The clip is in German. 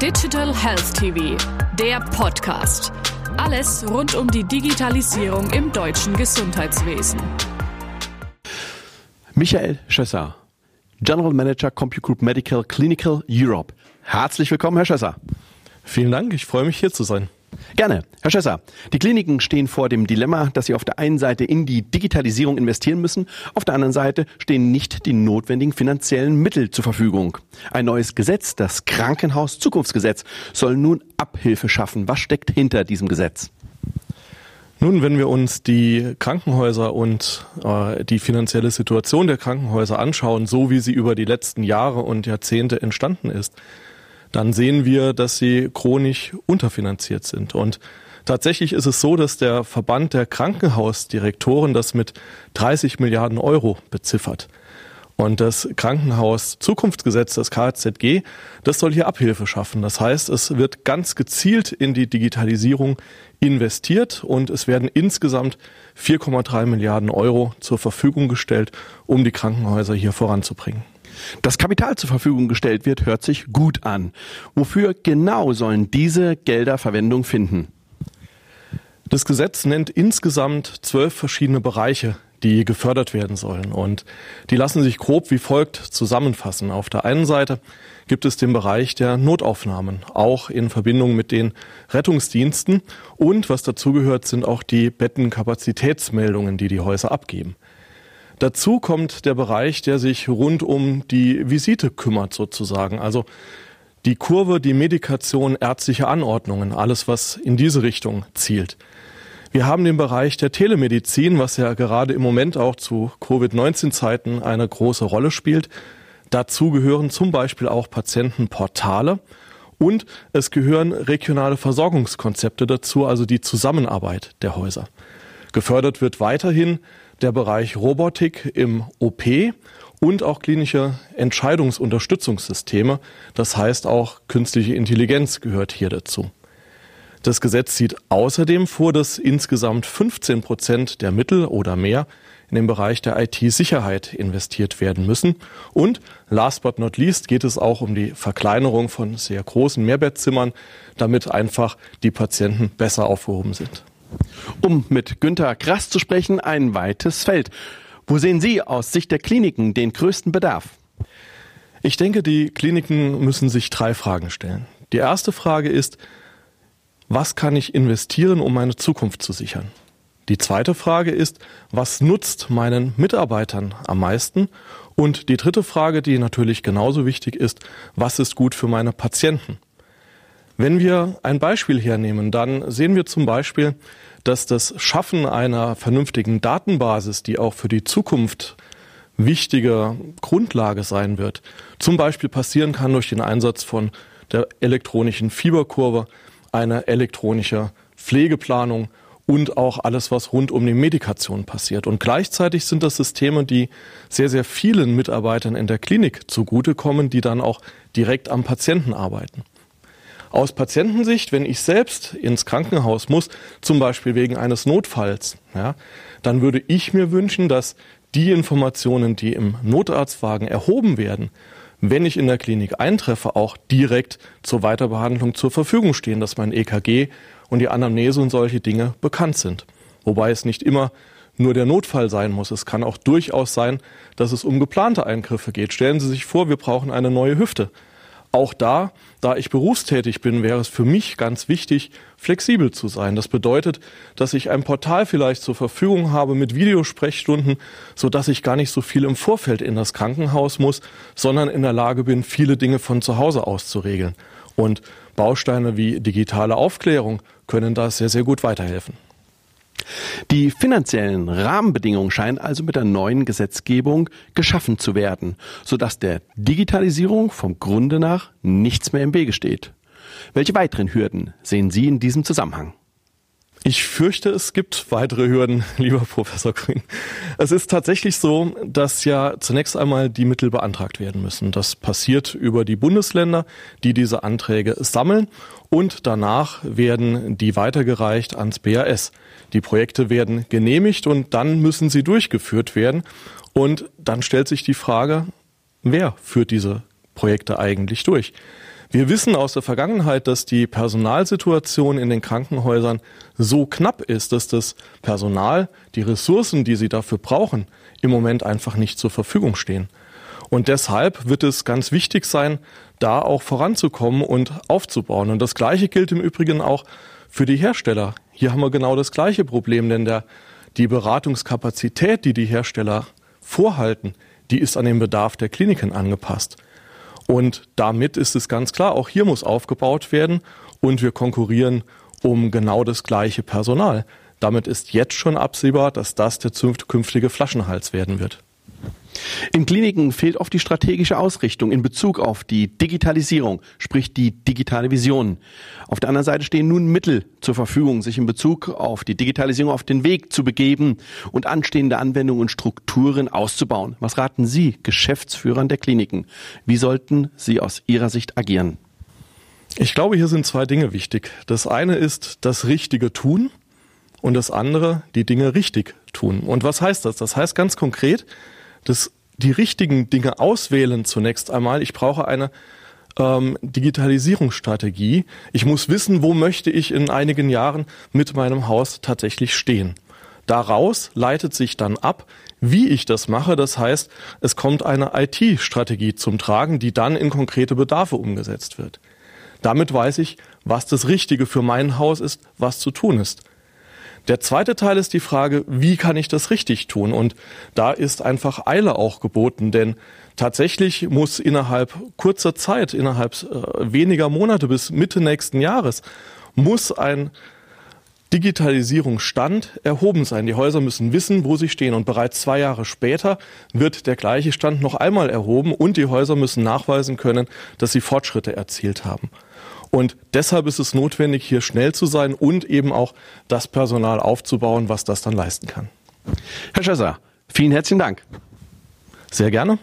Digital Health TV, der Podcast. Alles rund um die Digitalisierung im deutschen Gesundheitswesen. Michael Schösser, General Manager CompuGroup Medical Clinical Europe. Herzlich willkommen, Herr Schösser. Vielen Dank, ich freue mich hier zu sein. Gerne. Herr Schösser, die Kliniken stehen vor dem Dilemma, dass sie auf der einen Seite in die Digitalisierung investieren müssen, auf der anderen Seite stehen nicht die notwendigen finanziellen Mittel zur Verfügung. Ein neues Gesetz, das Krankenhaus-Zukunftsgesetz, soll nun Abhilfe schaffen. Was steckt hinter diesem Gesetz? Nun, wenn wir uns die Krankenhäuser und äh, die finanzielle Situation der Krankenhäuser anschauen, so wie sie über die letzten Jahre und Jahrzehnte entstanden ist, dann sehen wir, dass sie chronisch unterfinanziert sind. Und tatsächlich ist es so, dass der Verband der Krankenhausdirektoren das mit 30 Milliarden Euro beziffert. Und das Krankenhaus Zukunftsgesetz, das KZG, das soll hier Abhilfe schaffen. Das heißt, es wird ganz gezielt in die Digitalisierung investiert und es werden insgesamt 4,3 Milliarden Euro zur Verfügung gestellt, um die Krankenhäuser hier voranzubringen. Das Kapital zur Verfügung gestellt wird, hört sich gut an. Wofür genau sollen diese Gelder Verwendung finden? Das Gesetz nennt insgesamt zwölf verschiedene Bereiche, die gefördert werden sollen. Und die lassen sich grob wie folgt zusammenfassen. Auf der einen Seite gibt es den Bereich der Notaufnahmen, auch in Verbindung mit den Rettungsdiensten. Und was dazugehört, sind auch die Bettenkapazitätsmeldungen, die die Häuser abgeben. Dazu kommt der Bereich, der sich rund um die Visite kümmert sozusagen. Also die Kurve, die Medikation, ärztliche Anordnungen, alles was in diese Richtung zielt. Wir haben den Bereich der Telemedizin, was ja gerade im Moment auch zu Covid-19-Zeiten eine große Rolle spielt. Dazu gehören zum Beispiel auch Patientenportale und es gehören regionale Versorgungskonzepte dazu, also die Zusammenarbeit der Häuser. Gefördert wird weiterhin der Bereich Robotik im OP und auch klinische Entscheidungsunterstützungssysteme. Das heißt auch künstliche Intelligenz gehört hier dazu. Das Gesetz sieht außerdem vor, dass insgesamt 15 Prozent der Mittel oder mehr in den Bereich der IT-Sicherheit investiert werden müssen. Und last but not least geht es auch um die Verkleinerung von sehr großen Mehrbettzimmern, damit einfach die Patienten besser aufgehoben sind. Um mit Günter Krass zu sprechen, ein weites Feld. Wo sehen Sie aus Sicht der Kliniken den größten Bedarf? Ich denke, die Kliniken müssen sich drei Fragen stellen. Die erste Frage ist, was kann ich investieren, um meine Zukunft zu sichern? Die zweite Frage ist, was nutzt meinen Mitarbeitern am meisten? Und die dritte Frage, die natürlich genauso wichtig ist, was ist gut für meine Patienten? Wenn wir ein Beispiel hernehmen, dann sehen wir zum Beispiel, dass das Schaffen einer vernünftigen Datenbasis, die auch für die Zukunft wichtige Grundlage sein wird, zum Beispiel passieren kann durch den Einsatz von der elektronischen Fieberkurve, eine elektronische Pflegeplanung und auch alles, was rund um die Medikation passiert. Und gleichzeitig sind das Systeme, die sehr, sehr vielen Mitarbeitern in der Klinik zugutekommen, die dann auch direkt am Patienten arbeiten. Aus Patientensicht, wenn ich selbst ins Krankenhaus muss, zum Beispiel wegen eines Notfalls, ja, dann würde ich mir wünschen, dass die Informationen, die im Notarztwagen erhoben werden, wenn ich in der Klinik eintreffe, auch direkt zur Weiterbehandlung zur Verfügung stehen, dass mein EKG und die Anamnese und solche Dinge bekannt sind. Wobei es nicht immer nur der Notfall sein muss. Es kann auch durchaus sein, dass es um geplante Eingriffe geht. Stellen Sie sich vor, wir brauchen eine neue Hüfte. Auch da, da ich berufstätig bin, wäre es für mich ganz wichtig, flexibel zu sein. Das bedeutet, dass ich ein Portal vielleicht zur Verfügung habe mit Videosprechstunden, so dass ich gar nicht so viel im Vorfeld in das Krankenhaus muss, sondern in der Lage bin, viele Dinge von zu Hause aus zu regeln. Und Bausteine wie digitale Aufklärung können da sehr, sehr gut weiterhelfen. Die finanziellen Rahmenbedingungen scheinen also mit der neuen Gesetzgebung geschaffen zu werden, sodass der Digitalisierung vom Grunde nach nichts mehr im Wege steht. Welche weiteren Hürden sehen Sie in diesem Zusammenhang? Ich fürchte, es gibt weitere Hürden, lieber Professor Grün. Es ist tatsächlich so, dass ja zunächst einmal die Mittel beantragt werden müssen. Das passiert über die Bundesländer, die diese Anträge sammeln und danach werden die weitergereicht ans BAS. Die Projekte werden genehmigt und dann müssen sie durchgeführt werden. Und dann stellt sich die Frage, wer führt diese Projekte eigentlich durch? Wir wissen aus der Vergangenheit, dass die Personalsituation in den Krankenhäusern so knapp ist, dass das Personal, die Ressourcen, die sie dafür brauchen, im Moment einfach nicht zur Verfügung stehen. Und deshalb wird es ganz wichtig sein, da auch voranzukommen und aufzubauen. Und das Gleiche gilt im Übrigen auch für die Hersteller. Hier haben wir genau das gleiche Problem, denn der, die Beratungskapazität, die die Hersteller vorhalten, die ist an den Bedarf der Kliniken angepasst. Und damit ist es ganz klar, auch hier muss aufgebaut werden und wir konkurrieren um genau das gleiche Personal. Damit ist jetzt schon absehbar, dass das der künftige Flaschenhals werden wird. In Kliniken fehlt oft die strategische Ausrichtung in Bezug auf die Digitalisierung, sprich die digitale Vision. Auf der anderen Seite stehen nun Mittel zur Verfügung, sich in Bezug auf die Digitalisierung auf den Weg zu begeben und anstehende Anwendungen und Strukturen auszubauen. Was raten Sie Geschäftsführern der Kliniken? Wie sollten sie aus Ihrer Sicht agieren? Ich glaube, hier sind zwei Dinge wichtig. Das eine ist das richtige Tun und das andere die Dinge richtig tun. Und was heißt das? Das heißt ganz konkret, dass die richtigen Dinge auswählen zunächst einmal. Ich brauche eine ähm, Digitalisierungsstrategie. Ich muss wissen, wo möchte ich in einigen Jahren mit meinem Haus tatsächlich stehen. Daraus leitet sich dann ab, wie ich das mache. Das heißt, es kommt eine IT-Strategie zum Tragen, die dann in konkrete Bedarfe umgesetzt wird. Damit weiß ich, was das Richtige für mein Haus ist, was zu tun ist. Der zweite Teil ist die Frage, wie kann ich das richtig tun? Und da ist einfach Eile auch geboten, denn tatsächlich muss innerhalb kurzer Zeit, innerhalb äh, weniger Monate bis Mitte nächsten Jahres, muss ein Digitalisierungsstand erhoben sein. Die Häuser müssen wissen, wo sie stehen. Und bereits zwei Jahre später wird der gleiche Stand noch einmal erhoben und die Häuser müssen nachweisen können, dass sie Fortschritte erzielt haben. Und deshalb ist es notwendig, hier schnell zu sein und eben auch das Personal aufzubauen, was das dann leisten kann. Herr Schösser, vielen herzlichen Dank. Sehr gerne.